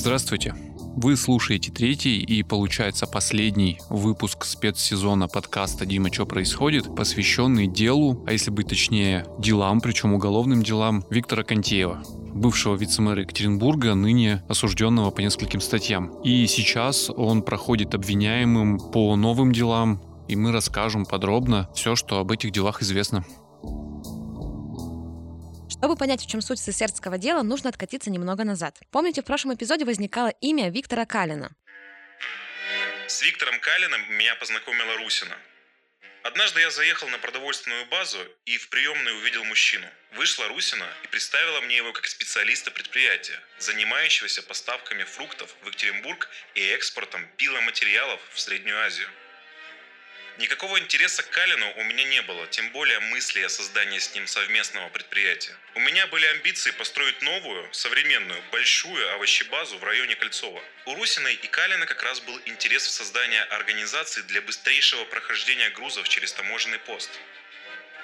Здравствуйте. Вы слушаете третий и, получается, последний выпуск спецсезона подкаста «Дима, что происходит?», посвященный делу, а если быть точнее, делам, причем уголовным делам, Виктора Контеева бывшего вице-мэра Екатеринбурга, ныне осужденного по нескольким статьям. И сейчас он проходит обвиняемым по новым делам, и мы расскажем подробно все, что об этих делах известно. Чтобы понять, в чем суть сесердского дела, нужно откатиться немного назад. Помните, в прошлом эпизоде возникало имя Виктора Калина. С Виктором Калиным меня познакомила Русина. Однажды я заехал на продовольственную базу и в приемной увидел мужчину. Вышла Русина и представила мне его как специалиста предприятия, занимающегося поставками фруктов в Екатеринбург и экспортом пиломатериалов в Среднюю Азию. Никакого интереса к Калину у меня не было, тем более мысли о создании с ним совместного предприятия. У меня были амбиции построить новую, современную, большую овощебазу в районе Кольцова. У Русиной и Калина как раз был интерес в создании организации для быстрейшего прохождения грузов через таможенный пост.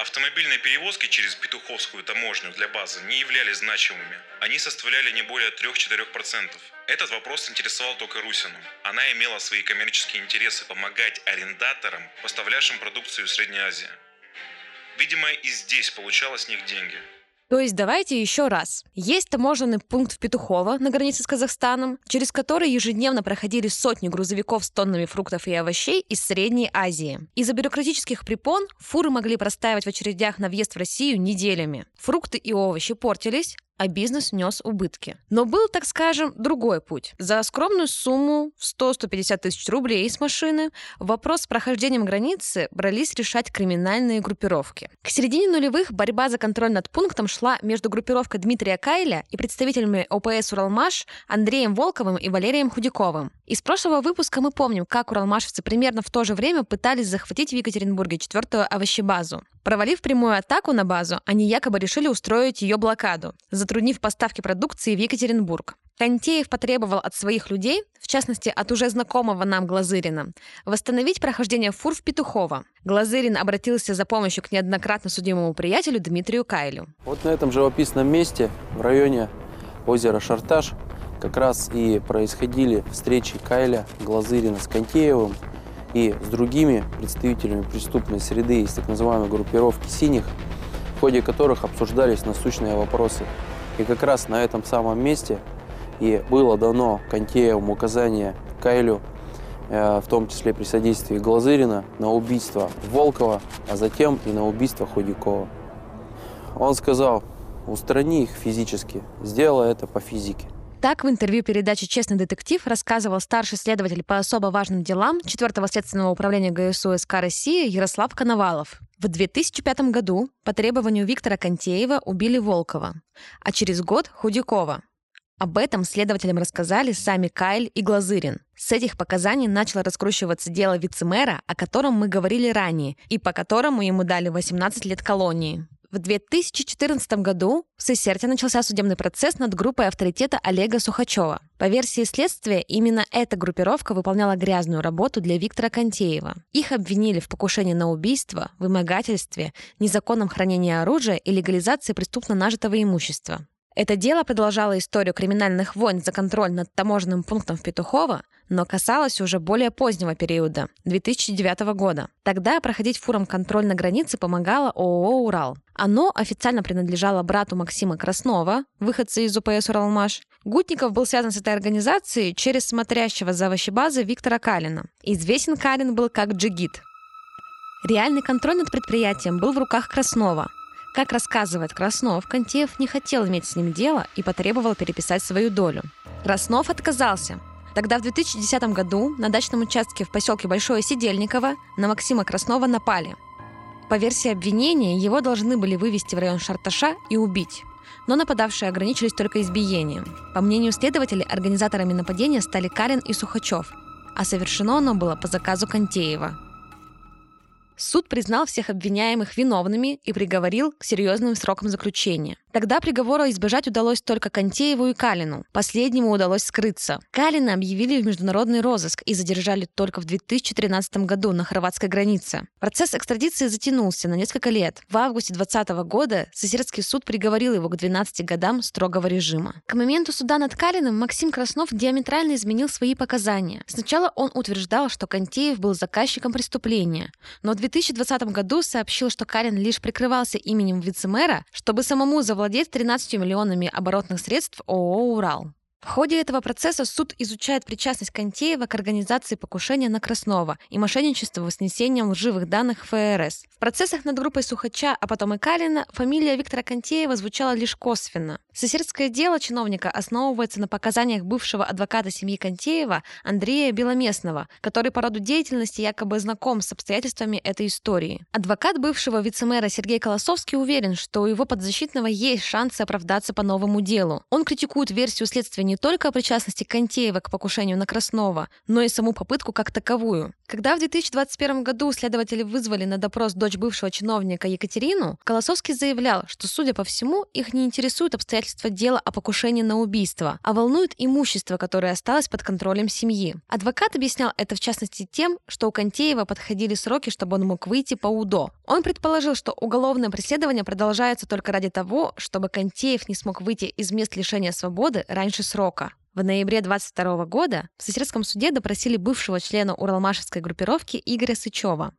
Автомобильные перевозки через Петуховскую таможню для базы не являлись значимыми. Они составляли не более 3-4%. Этот вопрос интересовал только Русину. Она имела свои коммерческие интересы помогать арендаторам, поставлявшим продукцию в Средней Азии. Видимо, и здесь получалось них деньги – то есть давайте еще раз. Есть таможенный пункт в Петухово на границе с Казахстаном, через который ежедневно проходили сотни грузовиков с тоннами фруктов и овощей из Средней Азии. Из-за бюрократических препон фуры могли простаивать в очередях на въезд в Россию неделями. Фрукты и овощи портились, а бизнес нес убытки. Но был, так скажем, другой путь. За скромную сумму в 100-150 тысяч рублей с машины вопрос с прохождением границы брались решать криминальные группировки. К середине нулевых борьба за контроль над пунктом шла между группировкой Дмитрия Кайля и представителями ОПС «Уралмаш» Андреем Волковым и Валерием Худяковым. Из прошлого выпуска мы помним, как уралмашевцы примерно в то же время пытались захватить в Екатеринбурге четвертую овощебазу. Провалив прямую атаку на базу, они якобы решили устроить ее блокаду, затруднив поставки продукции в Екатеринбург. Контеев потребовал от своих людей, в частности от уже знакомого нам Глазырина, восстановить прохождение фур в Петухово. Глазырин обратился за помощью к неоднократно судимому приятелю Дмитрию Кайлю. Вот на этом живописном месте в районе озера Шарташ как раз и происходили встречи Кайля, Глазырина с Контеевым и с другими представителями преступной среды из так называемой группировки «Синих», в ходе которых обсуждались насущные вопросы. И как раз на этом самом месте и было дано Контеевым указание Кайлю, э, в том числе при содействии Глазырина, на убийство Волкова, а затем и на убийство Худякова. Он сказал, устрани их физически, сделай это по физике. Так в интервью передачи «Честный детектив» рассказывал старший следователь по особо важным делам 4-го следственного управления ГСУ СК России Ярослав Коновалов. В 2005 году по требованию Виктора Контеева убили Волкова, а через год – Худякова. Об этом следователям рассказали сами Кайль и Глазырин. С этих показаний начало раскручиваться дело вице-мэра, о котором мы говорили ранее, и по которому ему дали 18 лет колонии. В 2014 году в Сесерте начался судебный процесс над группой авторитета Олега Сухачева. По версии следствия, именно эта группировка выполняла грязную работу для Виктора Контеева. Их обвинили в покушении на убийство, вымогательстве, незаконном хранении оружия и легализации преступно нажитого имущества. Это дело продолжало историю криминальных войн за контроль над таможенным пунктом в Петухово, но касалось уже более позднего периода, 2009 года. Тогда проходить фурам контроль на границе помогало ООО «Урал». Оно официально принадлежало брату Максима Краснова, выходца из УПС «Уралмаш». Гутников был связан с этой организацией через смотрящего за овощебазы Виктора Калина. Известен Калин был как джигит. Реальный контроль над предприятием был в руках Краснова, как рассказывает Краснов, Контеев не хотел иметь с ним дело и потребовал переписать свою долю. Краснов отказался. Тогда в 2010 году на дачном участке в поселке Большое Сидельниково на Максима Краснова напали. По версии обвинения, его должны были вывести в район Шарташа и убить. Но нападавшие ограничились только избиением. По мнению следователей, организаторами нападения стали Карин и Сухачев, а совершено оно было по заказу Контеева – Суд признал всех обвиняемых виновными и приговорил к серьезным срокам заключения. Тогда приговора избежать удалось только Контееву и Калину. Последнему удалось скрыться. Калина объявили в международный розыск и задержали только в 2013 году на хорватской границе. Процесс экстрадиции затянулся на несколько лет. В августе 2020 года Сосердский суд приговорил его к 12 годам строгого режима. К моменту суда над Калиным Максим Краснов диаметрально изменил свои показания. Сначала он утверждал, что Контеев был заказчиком преступления, но в 2020 году сообщил, что Калин лишь прикрывался именем вице-мэра, чтобы самому завладеть 13 миллионами оборотных средств ООО «Урал». В ходе этого процесса суд изучает причастность Контеева к организации покушения на Краснова и мошенничеству с снесением лживых данных ФРС. В процессах над группой Сухача, а потом и Калина, фамилия Виктора Контеева звучала лишь косвенно. Соседское дело чиновника основывается на показаниях бывшего адвоката семьи Контеева Андрея Беломестного, который по роду деятельности якобы знаком с обстоятельствами этой истории. Адвокат бывшего вице-мэра Сергей Колосовский уверен, что у его подзащитного есть шансы оправдаться по новому делу. Он критикует версию следствия не только о причастности Контеева к покушению на Краснова, но и саму попытку как таковую. Когда в 2021 году следователи вызвали на допрос дочь бывшего чиновника Екатерину, Колосовский заявлял, что, судя по всему, их не интересуют обстоятельства дела о покушении на убийство, а волнует имущество, которое осталось под контролем семьи. Адвокат объяснял это в частности тем, что у Контеева подходили сроки, чтобы он мог выйти по УДО. Он предположил, что уголовное преследование продолжается только ради того, чтобы Контеев не смог выйти из мест лишения свободы раньше срока. В ноябре 22 года в Соседском суде допросили бывшего члена Уралмашевской группировки Игоря Сычева.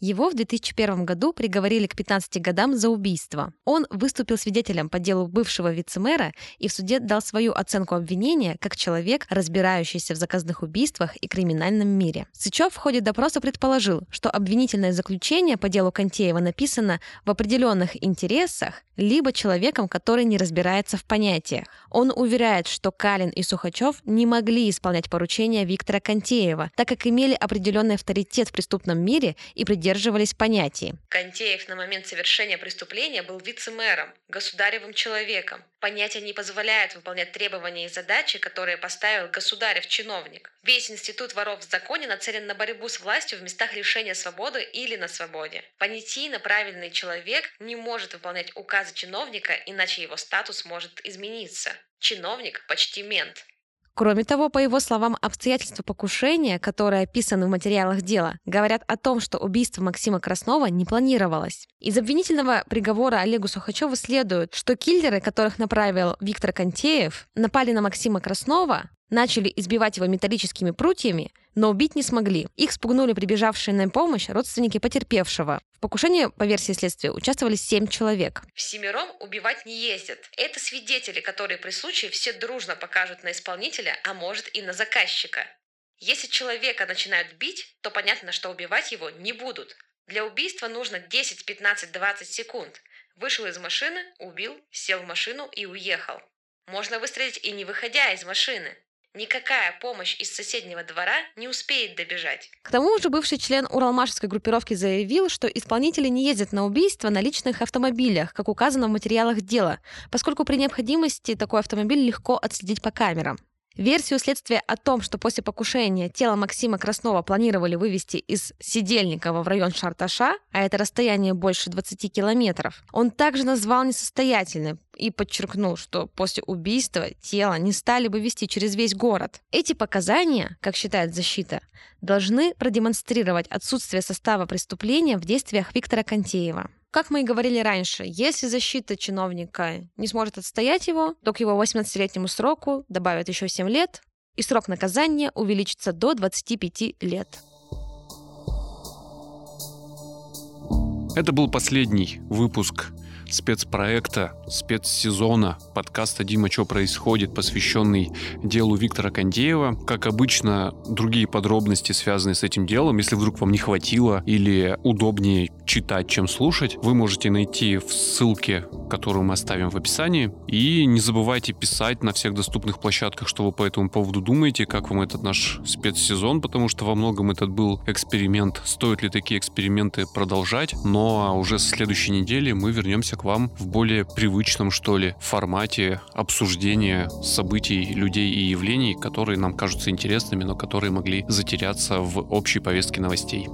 Его в 2001 году приговорили к 15 годам за убийство. Он выступил свидетелем по делу бывшего вице-мэра и в суде дал свою оценку обвинения как человек, разбирающийся в заказных убийствах и криминальном мире. Сычев в ходе допроса предположил, что обвинительное заключение по делу Контеева написано в определенных интересах либо человеком, который не разбирается в понятиях. Он уверяет, что Калин и Сухачев не могли исполнять поручения Виктора Контеева, так как имели определенный авторитет в преступном мире и придерживались понятий. Контеев на момент совершения преступления был вице-мэром, государевым человеком. Понятие не позволяет выполнять требования и задачи, которые поставил государев чиновник. Весь институт воров в законе нацелен на борьбу с властью в местах лишения свободы или на свободе. Понятийно правильный человек не может выполнять указы чиновника, иначе его статус может измениться. Чиновник почти мент. Кроме того, по его словам, обстоятельства покушения, которые описаны в материалах дела, говорят о том, что убийство Максима Краснова не планировалось. Из обвинительного приговора Олегу Сухачеву следует, что киллеры, которых направил Виктор Контеев, напали на Максима Краснова, начали избивать его металлическими прутьями, но убить не смогли. Их спугнули прибежавшие на помощь родственники потерпевшего. В покушении, по версии следствия, участвовали семь человек. В семером убивать не ездят. Это свидетели, которые при случае все дружно покажут на исполнителя, а может и на заказчика. Если человека начинают бить, то понятно, что убивать его не будут. Для убийства нужно 10, 15, 20 секунд. Вышел из машины, убил, сел в машину и уехал. Можно выстрелить и не выходя из машины. Никакая помощь из соседнего двора не успеет добежать. К тому же бывший член Уралмашевской группировки заявил, что исполнители не ездят на убийство на личных автомобилях, как указано в материалах дела, поскольку при необходимости такой автомобиль легко отследить по камерам. Версию следствия о том, что после покушения тело Максима Краснова планировали вывести из Сидельникова в район Шарташа, а это расстояние больше 20 километров, он также назвал несостоятельной и подчеркнул, что после убийства тело не стали бы вести через весь город. Эти показания, как считает защита, должны продемонстрировать отсутствие состава преступления в действиях Виктора Контеева. Как мы и говорили раньше, если защита чиновника не сможет отстоять его, то к его 18-летнему сроку добавят еще 7 лет, и срок наказания увеличится до 25 лет. Это был последний выпуск спецпроекта, спецсезона подкаста «Дима, что происходит?», посвященный делу Виктора Кондеева. Как обычно, другие подробности, связанные с этим делом, если вдруг вам не хватило или удобнее читать, чем слушать, вы можете найти в ссылке, которую мы оставим в описании. И не забывайте писать на всех доступных площадках, что вы по этому поводу думаете, как вам этот наш спецсезон, потому что во многом этот был эксперимент. Стоит ли такие эксперименты продолжать? Но уже с следующей недели мы вернемся вам в более привычном, что ли, формате обсуждения событий, людей и явлений, которые нам кажутся интересными, но которые могли затеряться в общей повестке новостей.